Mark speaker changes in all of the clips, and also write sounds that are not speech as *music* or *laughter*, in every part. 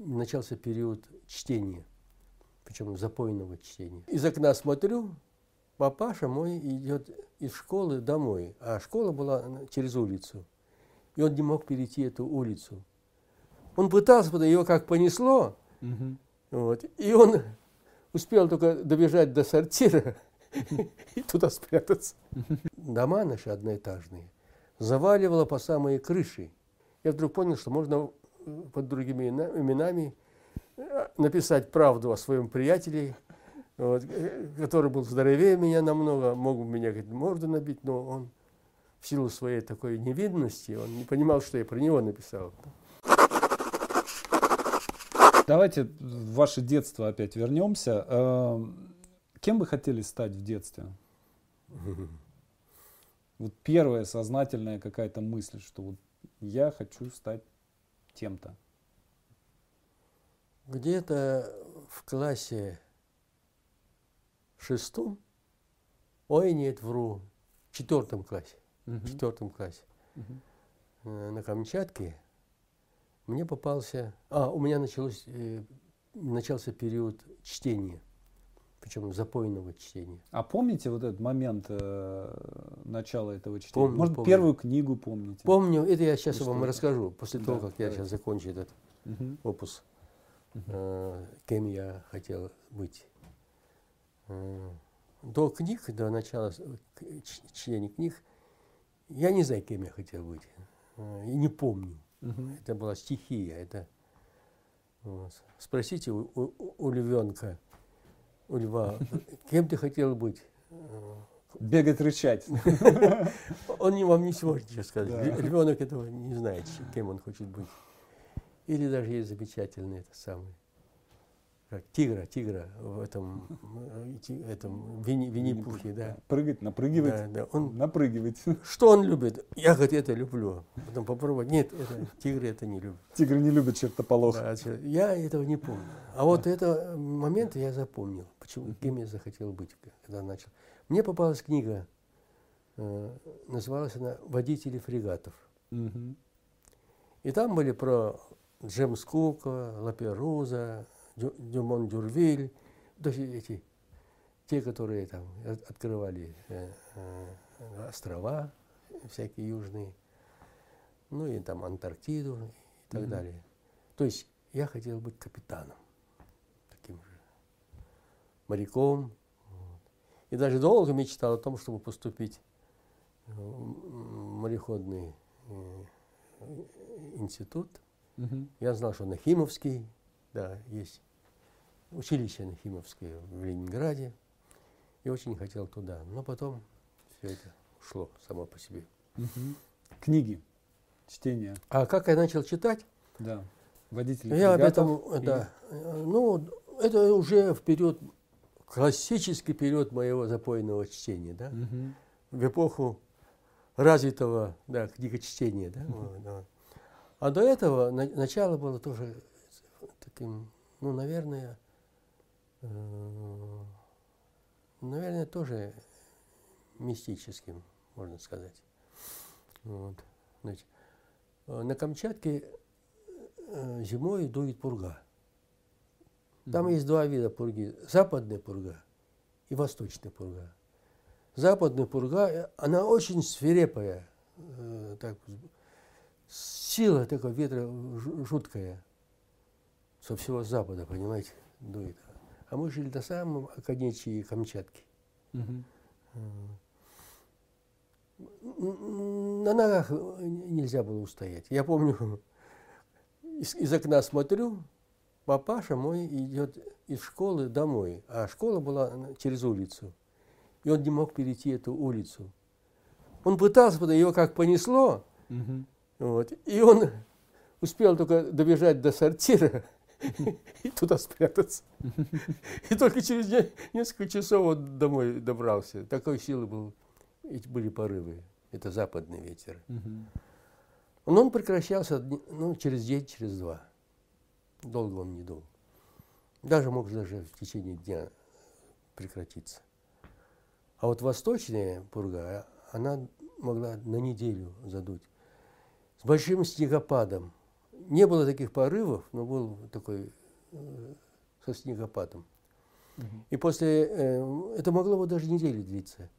Speaker 1: начался период чтения, причем запойного чтения. Из окна смотрю, папаша мой идет из школы домой, а школа была через улицу. И он не мог перейти эту улицу. Он пытался, его как понесло, угу. вот, и он успел только добежать до сортира *laughs* и туда спрятаться. Дома наши одноэтажные заваливало по самые крыши. Я вдруг понял, что можно под другими именами э, написать правду о своем приятеле, вот, э, который был здоровее меня намного, мог бы меня говорит, морду набить, но он в силу своей такой невидности, он не понимал, что я про него написал.
Speaker 2: Давайте в ваше детство опять вернемся. Эм, кем вы хотели стать в детстве? *laughs* Вот первая сознательная какая-то мысль, что вот я хочу стать тем-то.
Speaker 1: Где-то в классе шестом, ой, нет, вру, в четвертом классе, угу. в четвертом классе, угу. на Камчатке мне попался, а, у меня началось, э, начался период чтения причем запойного чтения.
Speaker 2: А помните вот этот момент э, начала этого чтения? Помню, Может, помню. первую книгу помните?
Speaker 1: Помню, это я сейчас вам расскажу, после да, того, как давайте. я сейчас закончу этот угу. опус, угу. Э, кем я хотел быть. Э, до книг, до начала чтения книг, я не знаю, кем я хотел быть. Э, и не помню. Угу. Это была стихия. Это, вот. Спросите у, у, у львенка, у льва, кем ты хотел быть?
Speaker 2: Бегать, рычать. *laughs*
Speaker 1: Он вам не сможет ничего сказать. Да. Ребенок этого не знает, кем он хочет быть. Или даже есть замечательный это самый как тигра, тигра в этом, этом Винни, Винни-Пухе, да.
Speaker 2: Прыгать, напрыгивать, да, да. Он, напрыгивать.
Speaker 1: Что он любит? Я, говорит, это люблю. Потом попробовать. Нет, это, тигры это не любят.
Speaker 2: Тигры не любят чертополох. Да,
Speaker 1: я этого не помню. А вот это момент я запомнил. Почему, кем я захотел быть, когда начал. Мне попалась книга, э, называлась она «Водители фрегатов». Угу. И там были про Джемс Кука, Лаперуза, Дюмон Дюрвиль, то эти, те, которые там открывали э, э, острова всякие южные, ну и там Антарктиду и так mm-hmm. далее. То есть я хотел быть капитаном, моряком. И даже долго мечтал о том, чтобы поступить в мореходный э, институт. Угу. Я знал, что Нахимовский, да, есть училище Нахимовское в Ленинграде и очень хотел туда. Но потом все это ушло само по себе.
Speaker 2: Угу. Книги, чтение.
Speaker 1: А как я начал читать?
Speaker 2: Да. Водитель.
Speaker 1: Я об этом, и... да. Ну, это уже в период, классический период моего запойного чтения, да. Угу. В эпоху развитого, да, книгочтения, да. Угу. А до этого на, начало было тоже таким, ну, наверное, Э, наверное, тоже мистическим, можно сказать. Вот. Значит, э, на Камчатке э, зимой дует пурга. Там есть два вида пурги. Западная пурга и восточная пурга. Западная пурга, она очень свирепая. Так, сила такого ветра жуткая. Со всего запада, понимаете, дует. А мы жили на самом оконечии Камчатки. Угу. На ногах нельзя было устоять. Я помню, *laughs* из, из окна смотрю, папаша мой идет из школы домой, а школа была через улицу. И он не мог перейти эту улицу. Он пытался, его как понесло, угу. вот, и он успел только добежать до сортира, *laughs* и туда спрятаться. И только через несколько часов вот домой добрался. Такой силы был, эти были порывы. Это западный ветер. Но он прекращался ну, через день, через два. Долго он не дул. Даже мог даже в течение дня прекратиться. А вот восточная пурга, она могла на неделю задуть. С большим снегопадом не было таких порывов, но был такой э, со снегопадом. И после, э, это могло бы даже недели длиться.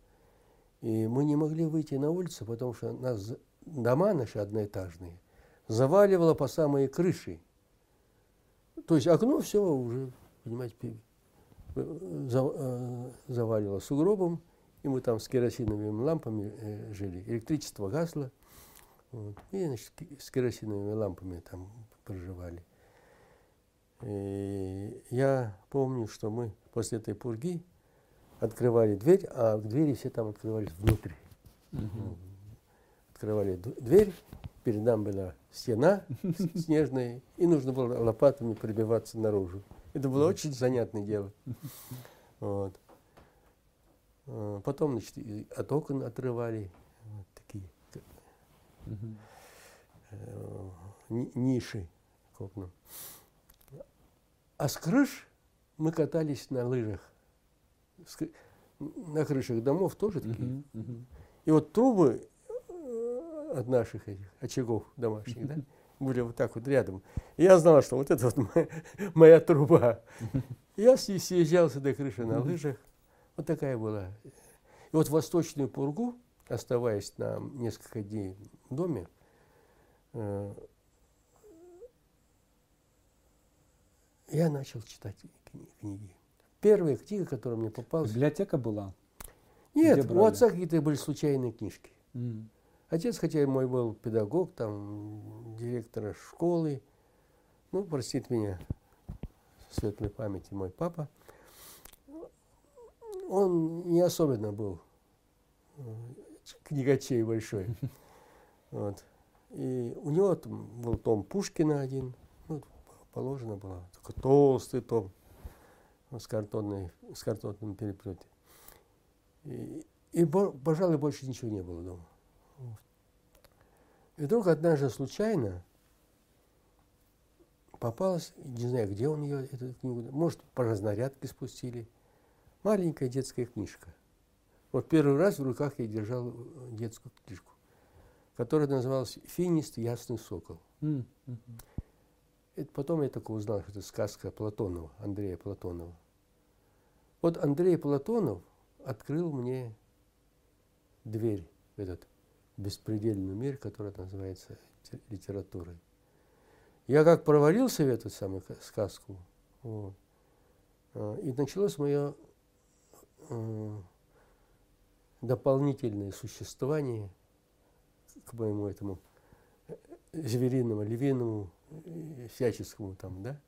Speaker 1: И мы не могли выйти на улицу, потому что нас дома наши одноэтажные заваливало по самые крыши. То есть окно все уже, понимаете, завалило сугробом, и мы там с керосиновыми лампами э, жили. Электричество гасло, вот, и значит, с керосиновыми лампами там проживали. И я помню, что мы после этой пурги открывали дверь, а двери все там открывались внутрь. Угу. Открывали дверь, перед нами была стена снежная, и нужно было лопатами пробиваться наружу. Это было очень занятное дело. Вот. А, потом, значит, от окон отрывали вот такие э, ниши к окнам. А с крыш мы катались на лыжах. На крышах домов тоже такие. И вот трубы от наших этих очагов домашних, да, были вот так вот рядом. И я знал, что вот это вот моя, моя труба. Я съезжался до крыши на лыжах. Вот такая была. И вот восточную пургу, оставаясь на несколько дней в доме, э, я начал читать книги. Первая книга, которая мне попалась...
Speaker 2: Библиотека была?
Speaker 1: Нет, у отца какие-то были случайные книжки. Mm. Отец, хотя мой был педагог, там, директор школы, ну, простит меня, светлой памяти мой папа, он не особенно был э, книгачей большой. *laughs* Вот. И у него там был том Пушкина один, ну, положено было, такой толстый том с, картонной, с картонным переплете. И, и, пожалуй, больше ничего не было дома. И вдруг однажды случайно попалась, не знаю, где он ее, эту книгу, может, по разнарядке спустили, маленькая детская книжка. Вот первый раз в руках я держал э, детскую книжку, которая называлась «Финист ясный сокол». Mm -hmm. Это потом я только узнал, что это сказка Платонова, Андрея Платонова. Вот Андрей Платонов открыл мне дверь в этот беспредельный мир, который называется литературой. Я как провалился в эту самую сказку, вот, а, и началось мое э, дополнительное существование к моему этому э, звериному, львиному, э, всяческому там, да,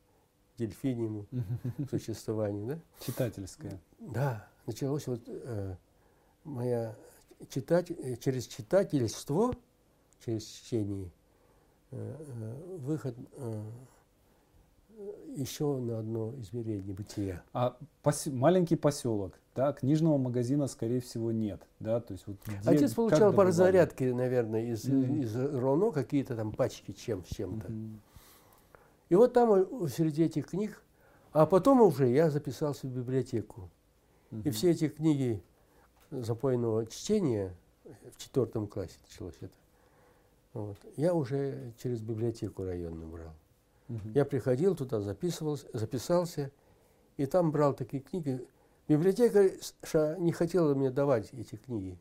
Speaker 1: дельфиньему *laughs* существованию, да?
Speaker 2: Читательское.
Speaker 1: Да, началось вот э, моя читать, э, через читательство, через чтение, э, э, выход еще на одно измерение бытия.
Speaker 2: А пос, маленький поселок, да, книжного магазина, скорее всего, нет, да, то есть вот где,
Speaker 1: Отец получал по разрядке, наверное, из, mm-hmm. из РОНО какие-то там пачки чем с чем-то. Mm-hmm. И вот там среди этих книг, а потом уже я записался в библиотеку. Mm-hmm. И все эти книги запойного чтения в четвертом классе началось это. Вот. Я уже через библиотеку районную брал. Угу. Я приходил туда, записывался, записался, и там брал такие книги. Библиотека не хотела мне давать эти книги.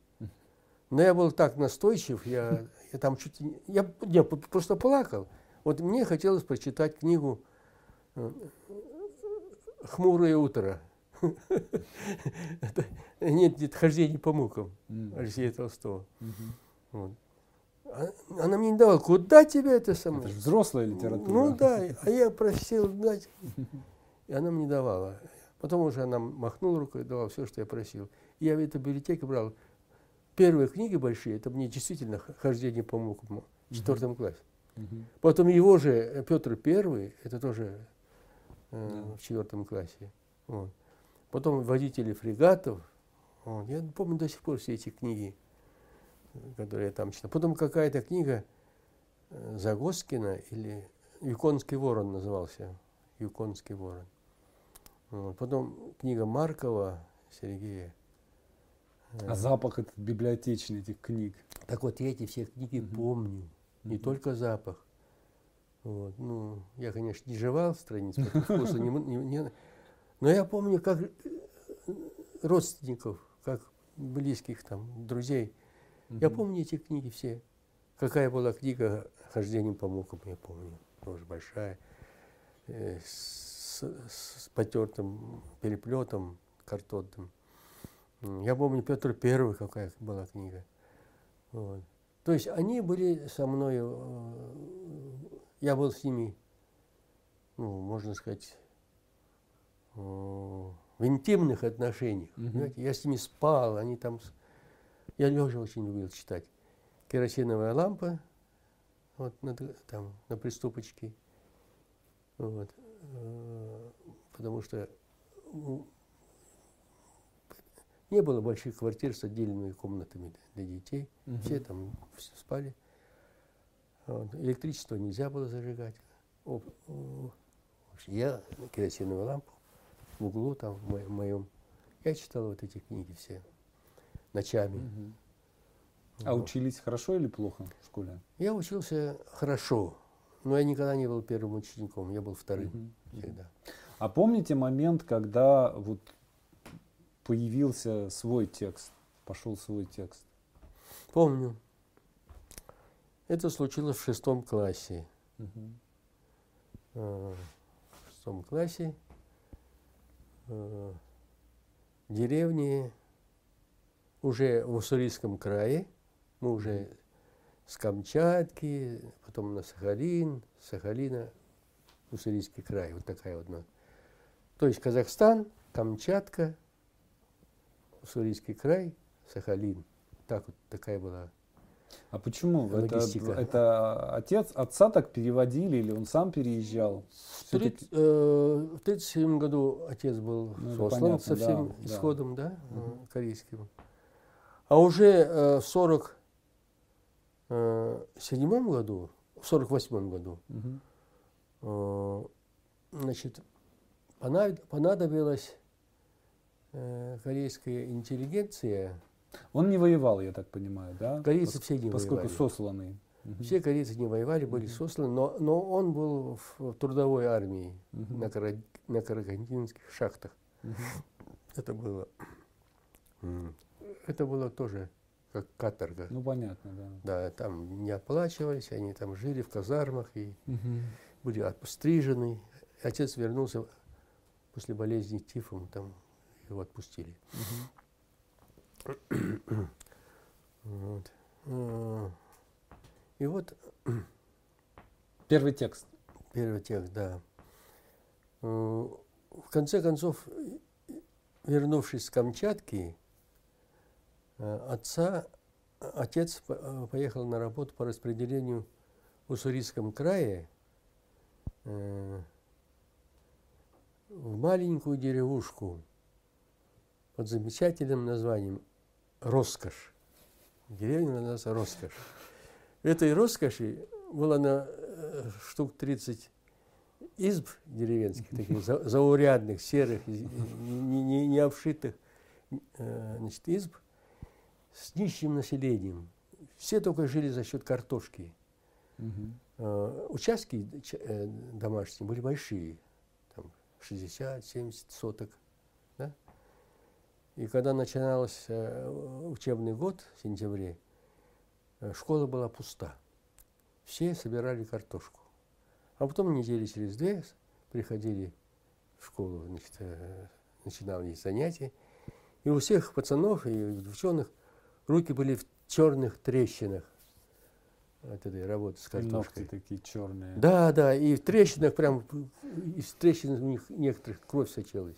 Speaker 1: Но я был так настойчив, я, я там чуть не, я, я просто плакал. Вот мне хотелось прочитать книгу э, «Хмурое утро». Нет, нет, хождение по мукам Алексея Толстого. Вот. А, она мне не давала, куда тебе это самое?
Speaker 2: Это же взрослая литература.
Speaker 1: Ну да, *laughs* а я просил дать. И она мне давала. Потом уже она махнула рукой, давала все, что я просил. И я в эту библиотеку брал первые книги большие, это мне действительно хождение по мукам в четвертом классе. Потом его же э, Петр Первый, это тоже э, в четвертом классе. Вот. Потом водители фрегатов. Вот. Я помню до сих пор все эти книги, которые я там читал. Потом какая-то книга э, Загоскина или Юконский ворон назывался. Юконский ворон. Вот. Потом книга Маркова Сергея.
Speaker 2: А запах этот библиотечный этих книг.
Speaker 1: Так вот, я эти все книги угу. помню. Не угу. только запах. Вот. Ну, я, конечно, не жевал страниц, по вкусу не, не, не, но я помню, как э, родственников, как близких там, друзей. Я помню эти книги все. Какая была книга «Хождением по мукам», я помню, тоже большая, э, с, с потертым переплетом картонным. Я помню Петр Первый, какая была книга. Вот. То есть они были со мной, э, я был с ними, ну, можно сказать, в интимных отношениях. Mm-hmm. Я с ними спал, они там... Я лежа очень любил читать. Керосиновая лампа, вот на, там, на приступочке. Вот. Э, потому что не было больших квартир с отдельными комнатами для детей. Угу. Все там спали. Вот. Электричество нельзя было зажигать. О, о, я керосиновую лампу в углу там в моем. Я читал вот эти книги все ночами. Угу.
Speaker 2: А вот. учились хорошо или плохо в школе?
Speaker 1: Я учился хорошо, но я никогда не был первым учеником, я был вторым угу. всегда.
Speaker 2: А помните момент, когда вот появился свой текст, пошел свой текст?
Speaker 1: Помню. Это случилось в шестом классе. Угу. В шестом классе э, в деревне уже в Уссурийском крае, мы уже с Камчатки, потом на Сахалин, Сахалина, Уссурийский край, вот такая вот. То есть Казахстан, Камчатка, Уссурийский край, Сахалин. Так вот такая была
Speaker 2: а почему? Это, это отец, отца так переводили или он сам переезжал?
Speaker 1: В 1937 э, году отец был ну, сослан понятно, со всем да, исходом да. Да, угу. корейским. А уже э, в 1947 году, в 1948 году, угу. значит, понадобилось Э, корейская интеллигенция.
Speaker 2: Он не воевал, я так понимаю, да?
Speaker 1: Корейцы Пос, все не
Speaker 2: поскольку
Speaker 1: воевали.
Speaker 2: Поскольку сосланный.
Speaker 1: Все корейцы не воевали, были угу. сосланы, но, но он был в трудовой армии угу. на, Кара, на карагандинских шахтах. Угу. Это было, это было тоже как каторга.
Speaker 2: Ну понятно, да.
Speaker 1: Да, там не оплачивались, они там жили в казармах и угу. были обстрижены. Отец вернулся после болезни тифом, там его отпустили. Вот. А, и вот...
Speaker 2: Первый текст.
Speaker 1: Первый текст, да. А, в конце концов, вернувшись с Камчатки, а, отца, отец поехал на работу по распределению в Уссурийском крае в маленькую деревушку под замечательным названием «Роскошь». Деревня называется «Роскошь». Этой роскоши было на э, штук 30 изб деревенских, таких заурядных, серых, не, не, не обшитых э, значит, изб с нищим населением. Все только жили за счет картошки. Угу. Участки домашние были большие, там 60-70 соток. И когда начинался э, учебный год в сентябре, э, школа была пуста. Все собирали картошку. А потом недели через две приходили в школу, значит, э, начинали занятия. И у всех пацанов и девчонок руки были в черных трещинах от этой работы с картошкой.
Speaker 2: Ногти такие черные.
Speaker 1: Да, да, и в трещинах прям, из трещин у них некоторых кровь сочилась.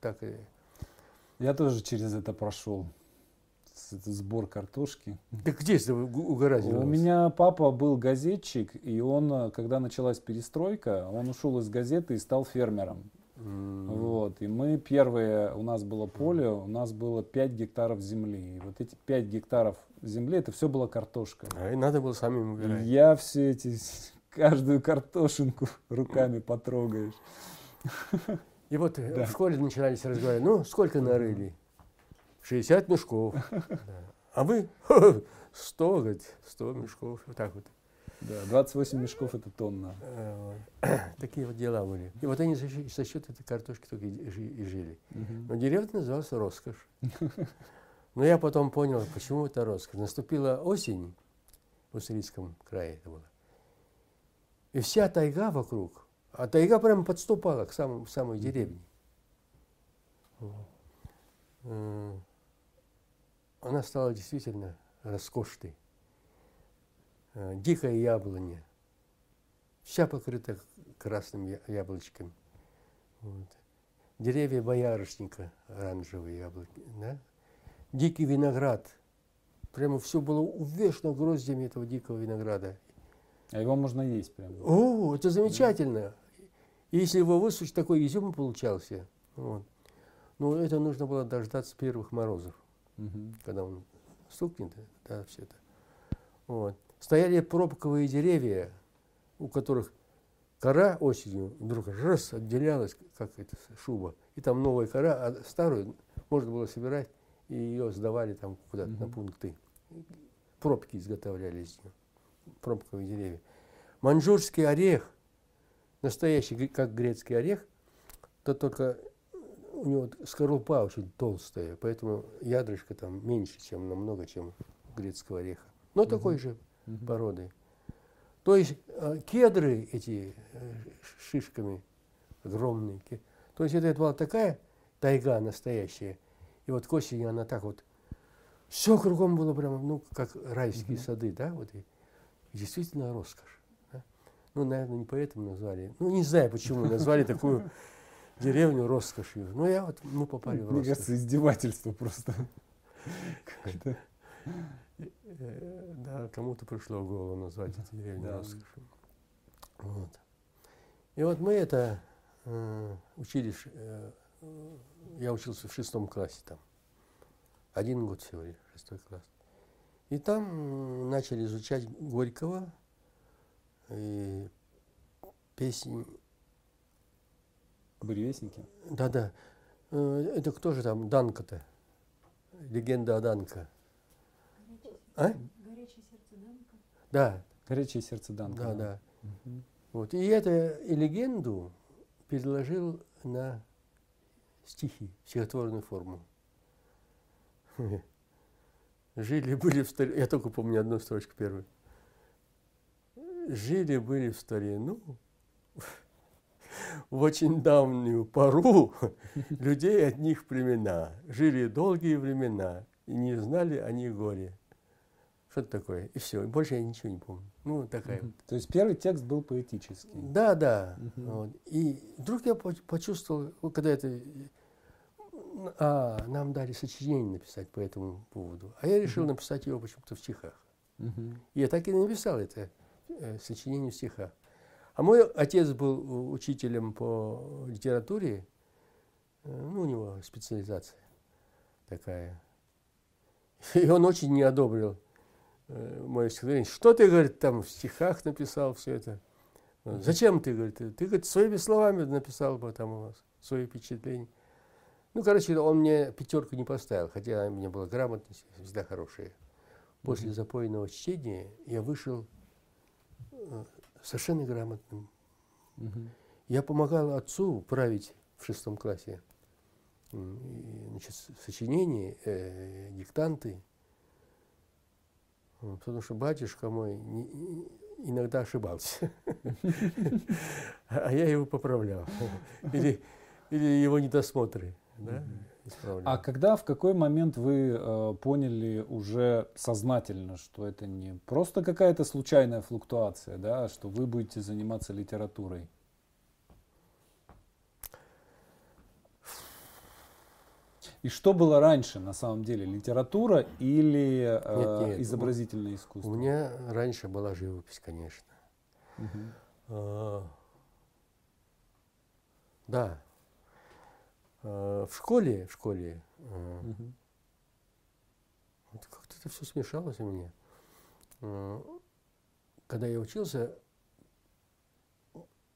Speaker 1: Так и
Speaker 2: я тоже через это прошел. Сбор картошки.
Speaker 1: Да где это угораздило?
Speaker 2: У меня папа был газетчик, и он, когда началась перестройка, он ушел из газеты и стал фермером. Mm. Вот. И мы первые, у нас было поле, у нас было 5 гектаров земли. И вот эти 5 гектаров земли, это все была картошка.
Speaker 1: А и надо было самим убирать.
Speaker 2: Я все эти, *laughs* каждую картошинку руками потрогаешь. *laughs*
Speaker 1: И вот э, да. в школе начинались разговаривать, ну, сколько нарыли? 60 мешков. *laughs* Да. А вы *laughs* 100, говорит, 100 мешков. Вот так вот.
Speaker 2: Да, 28 мешков это тонна.
Speaker 1: Э, *clears throat* Такие вот дела были. И вот они за счет, за счет этой картошки только и, жи- и жили. Но деревня называлась Роскошь. Но я потом понял, почему это роскошь. Наступила осень в Уссурийском крае это было. И вся тайга вокруг, а тайга прямо подступала к самой, самой деревне. М, Она стала действительно роскошной. Э, Дикая яблоня, вся покрыта красными яблочками. Вот. Деревья боярышника, оранжевые яблоки, да? Дикий виноград. Прямо все было увешано гроздями этого дикого винограда.
Speaker 2: А его можно есть прям.
Speaker 1: О, это замечательно. И если его высушить, такой изюм получался. Вот. Но это нужно было дождаться первых морозов,
Speaker 2: Мгм.
Speaker 1: когда он стукнет, да, все это. Вот. Стояли пробковые деревья, у которых кора осенью вдруг раз отделялась, как это шуба, и там новая кора, а старую можно было собирать, и ее сдавали там куда-то на
Speaker 2: Мгм.
Speaker 1: пункты. Пробки изготовляли из нее, пробковые деревья. Маньчжурский орех, настоящий, как грецкий орех, то только у него скорлупа очень толстая, поэтому ядрышко там меньше, чем намного, чем грецкого ореха. Но
Speaker 2: Мгм.
Speaker 1: такой же
Speaker 2: Мгм.
Speaker 1: породы. То есть э, кедры эти э, шишками огромные. То есть это была такая тайга настоящая. И вот к осени она так вот, все кругом было прямо, ну, как райские
Speaker 2: Мгм.
Speaker 1: сады, да, вот и действительно роскошь. Ну, наверное, не поэтому назвали. Ну, не знаю, почему назвали такую *laughs* деревню роскошью. Но я вот, мы попали в
Speaker 2: Мне
Speaker 1: роскошь.
Speaker 2: кажется, издевательство просто.
Speaker 1: Э, Да, кому-то пришло в голову назвать эту деревню роскошью. Вот. И вот мы это э, учились, э, я учился в шестом классе там. Один год всего лишь, шестой класс. И там начали изучать Горького и песни.
Speaker 2: Буревестники.
Speaker 1: Да-да. Э, Это кто же там? Данка-то. Легенда о Данка. А?
Speaker 3: Горячее сердце Данка.
Speaker 1: Да,
Speaker 2: Горячее сердце Данка.
Speaker 1: да, да.
Speaker 2: Мгм.
Speaker 1: Вот. И это и легенду переложил на стихи, стихотворную форму. *laughs* Жили-были в старину, я только помню одну строчку первую. Жили-были в старину, в очень давнюю пору, *laughs* людей от них племена. Жили долгие времена, и не знали они горе. Что-то такое. И все. Больше я ничего не помню. Ну, такая
Speaker 2: Мгм. То есть первый текст был поэтический.
Speaker 1: да, да.
Speaker 2: Мгм.
Speaker 1: Вот. И вдруг я по- почувствовал, вот когда это... А, нам дали сочинение написать по этому поводу. А я решил
Speaker 2: Мгм.
Speaker 1: написать его почему-то в стихах. И я так и написал это э, сочинение в стихах. А мой отец был э, учителем по литературе. Э, Ну, у него специализация такая. И он очень не одобрил мое стихотворение. Что ты, говорит, там в стихах написал все это? Зачем ты, говорит, ты, говорит, своими словами написал бы там у вас свои впечатления. Ну, короче, он мне пятерку не поставил, хотя у меня была грамотность всегда хорошая. После запойного чтения я вышел совершенно грамотным.
Speaker 2: Мгм.
Speaker 1: Я помогал отцу править в шестом классе значит, сочинения, э, диктанты. Потому что батюшка мой не- иногда ошибался. *laughs* А я его поправлял. *laughs* Или его недосмотры. Да, исправлял.
Speaker 2: А когда, в какой момент вы э, поняли уже сознательно, что это не просто какая-то случайная флуктуация, да, а что вы будете заниматься литературой? И что было раньше, на самом деле, литература или э,
Speaker 1: Нет, нет,
Speaker 2: изобразительное искусство?
Speaker 1: У меня раньше была живопись, конечно.
Speaker 2: Мгм.
Speaker 1: А, Да. А, В школе, в школе, вот как-то это все смешалось у меня. А, Когда я учился,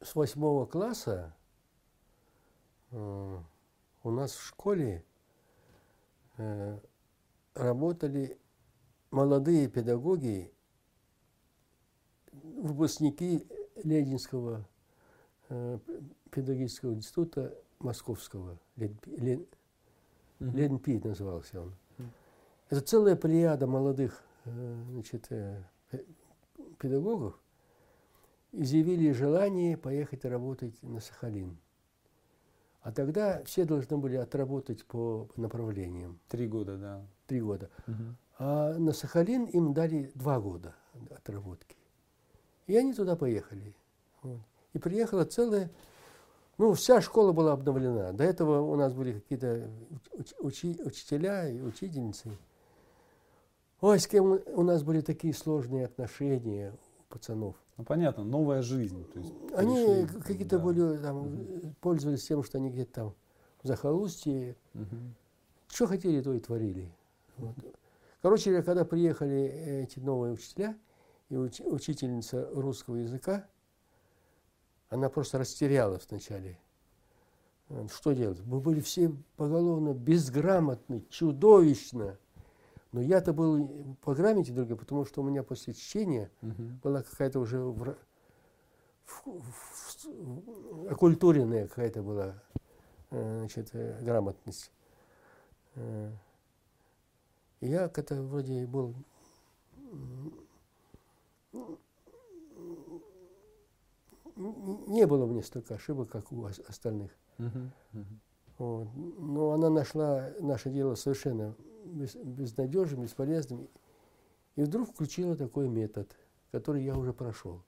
Speaker 1: с восьмого класса у нас в школе э, работали молодые педагоги выпускники Ленинского э, педагогического института Московского. Лен, Лен. Ленпи назывался он. Это целая плеяда молодых э, значит, э, пе- педагогов изъявили желание поехать работать на Сахалин. А тогда все должны были отработать по направлениям
Speaker 2: Три года, да.
Speaker 1: три года.
Speaker 2: Мгм.
Speaker 1: А на Сахалин им дали два года отработки. И они туда поехали. Вот. И приехала целая... Ну, вся школа была обновлена. До этого у нас были какие-то уч- учи- учителя и учительницы. Ой, с кем у- нас были такие сложные отношения у пацанов.
Speaker 2: Ну, понятно, новая жизнь. То есть
Speaker 1: Они какие-то
Speaker 2: да.
Speaker 1: были, там, пользовались тем, что они где-то там в захолустье,
Speaker 2: Мгм.
Speaker 1: что хотели, то и творили. Вот. Короче когда приехали эти новые учителя и уч- учительница русского языка, она просто растерялась вначале. Э, Что делать? Мы были все поголовно безграмотны, чудовищно. Но я-то был по грамоте другой, потому что у меня после чтения
Speaker 2: Мгм.
Speaker 1: была какая-то уже в- в- в- окультуренная какая-то была э, значит, э, грамотность. Э, и Я как-то вроде был не было мне столько ошибок, как у ос- остальных.
Speaker 2: Мгм. Мгм.
Speaker 1: Вот. Но она нашла наше дело совершенно без- безнадежным, бесполезным. И вдруг включила такой метод, который я уже прошел.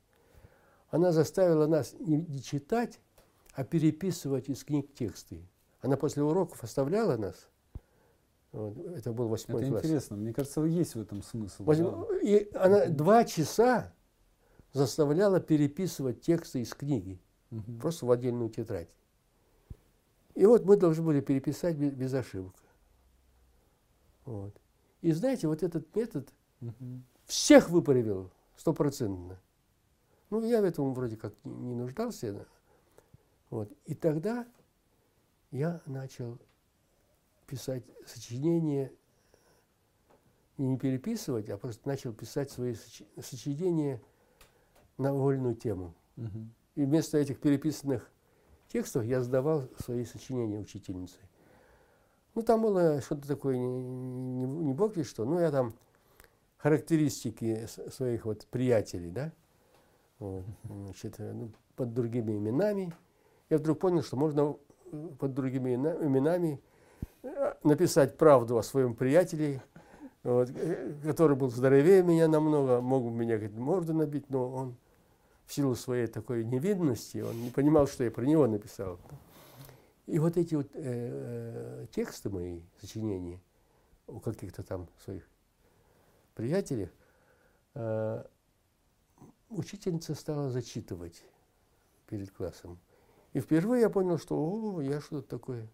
Speaker 1: Она заставила нас не, не читать, а переписывать из книг тексты. Она после уроков оставляла нас. Вот, это был восьмой
Speaker 2: Это
Speaker 1: класс.
Speaker 2: интересно. Мне кажется, есть в этом смысл.
Speaker 1: Возьм-
Speaker 2: да.
Speaker 1: И она два часа заставляла переписывать тексты из книги
Speaker 2: Мгм.
Speaker 1: просто в отдельную тетрадь. И вот мы должны были переписать без, без ошибок. Вот. И знаете, вот этот метод
Speaker 2: Мгм.
Speaker 1: всех выправил стопроцентно. Ну, я в этом вроде как не, нуждался. да. Вот. И тогда я начал писать сочинения, не переписывать, а просто начал писать свои сочи- сочинения на вольную тему.
Speaker 2: Мгм.
Speaker 1: И вместо этих переписанных текстов я сдавал свои сочинения учительнице. Ну, там было что-то такое, не, не, не бог весть что, ну, я там характеристики своих вот приятелей, да, вот, значит, э, ну, под другими именами. Я вдруг понял, что можно э, под другими именами э, написать правду о своем приятеле, вот, э, который был здоровее меня намного, мог бы меня говорит, морду набить, но он в силу своей такой невинности, он не понимал, что я про него написал. И вот эти вот э, э, тексты мои, сочинения, у каких-то там своих приятелей, э, учительница стала зачитывать перед классом. И впервые я понял, что о, я что-то такое.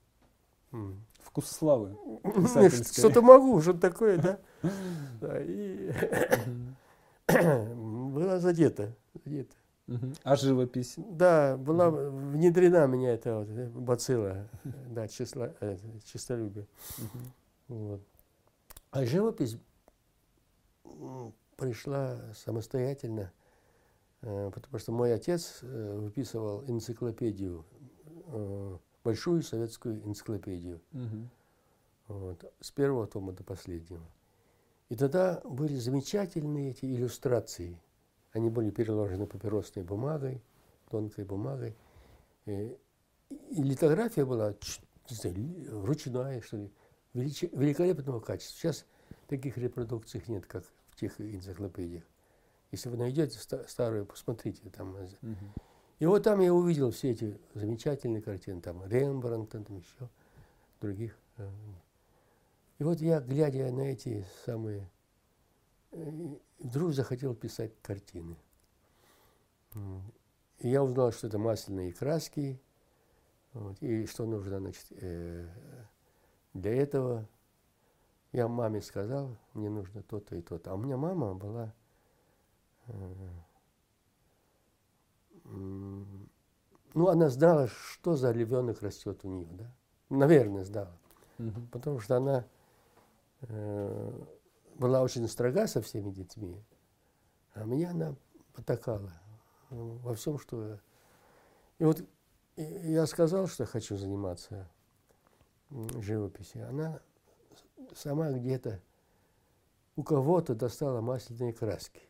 Speaker 2: Вкус славы.
Speaker 1: Что-то могу, что-то такое, да. *laughs* И *coughs* была задета. задета.
Speaker 2: А живопись?
Speaker 1: Да, была внедрена меня эта вот, э, бацилла, э, да, числа, э, честолюбие.
Speaker 2: Мгм.
Speaker 1: Вот. А живопись пришла самостоятельно, потому что мой отец выписывал энциклопедию, большую советскую энциклопедию,
Speaker 2: Мгм.
Speaker 1: вот, с первого тома до последнего. И тогда были замечательные эти иллюстрации. Они были переложены папиросной бумагой, тонкой бумагой. И, и литография была не знаю, ручная, что ли, величи- великолепного качества. Сейчас таких репродукций нет, как в тех энциклопедиях. Если вы найдете ста- старую, посмотрите. Там. э,
Speaker 2: Мгм.
Speaker 1: И вот там я увидел все эти замечательные картины, там Рембрандта, там еще других. э. И вот я, глядя на эти самые, э, вдруг захотел писать картины. И я узнал, что это масляные краски, вот, и что нужно, значит, э, для этого. Я маме сказал, мне нужно то-то и то-то. А у меня мама была ну, она знала, что за львенок растет у нее, да? Наверное, знала.
Speaker 2: Мгм.
Speaker 1: Потому что она э, была очень строга со всеми детьми. А меня она потакала ну, во всем, что... И вот я сказал, что хочу заниматься живописью. Она сама где-то у кого-то достала масляные краски.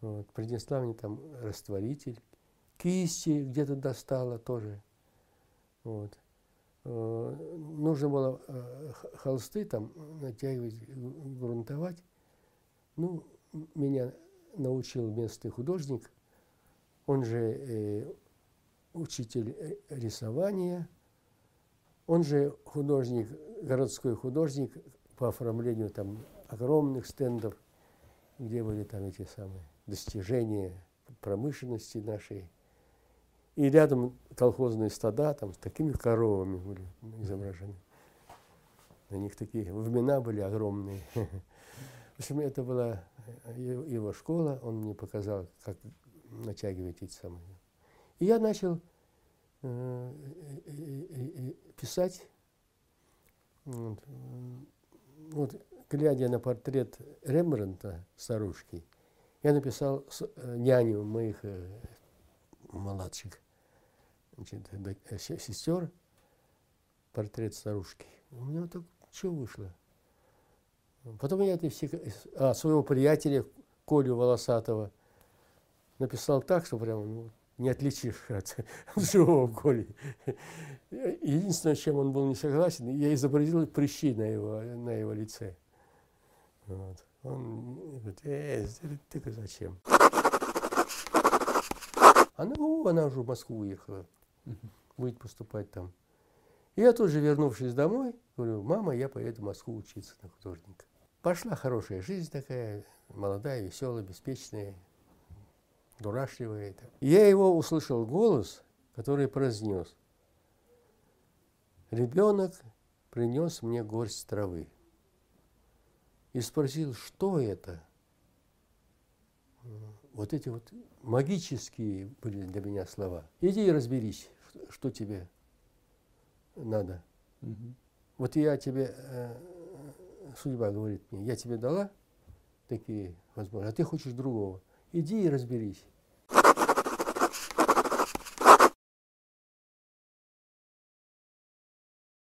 Speaker 1: Вот, принесла мне там растворитель, кисти где-то достала тоже. Вот. Э, нужно было э, холсты там натягивать, грунтовать. Ну, меня научил местный художник, он же э, учитель э, рисования, он же художник, городской художник по оформлению там огромных стендов, где были там эти самые достижения промышленности нашей. И рядом колхозные стада там с такими коровами были изображены. На них такие времена были огромные. *laughs* В общем, это была его школа, он мне показал, как натягивать эти самые. И я начал э, э, э, писать, вот, глядя на портрет Рембрандта, старушки, я написал с, няню моих младших значит, сестер, портрет старушки. У меня так что вышло? Потом я это все, а, своего приятеля Колю Волосатого написал так, что прямо ну, не отличишь *laughs* от, живого Коли. Единственное, чем он был не согласен, я изобразил прыщи на его, на его лице. Вот. Он говорит, э, ты зачем? Она, ну, она уже в Москву уехала, будет поступать там. И я тоже, вернувшись домой, говорю, мама, я поеду в Москву учиться на художника. Пошла хорошая жизнь такая, молодая, веселая, беспечная, дурашливая. Я его услышал голос, который произнес. Ребенок принес мне горсть травы. И спросил, что это? Вот эти вот магические были для меня слова. Иди и разберись, что тебе надо. Угу. Вот я тебе э, судьба говорит мне, я тебе дала такие возможности, а ты хочешь другого. Иди и разберись.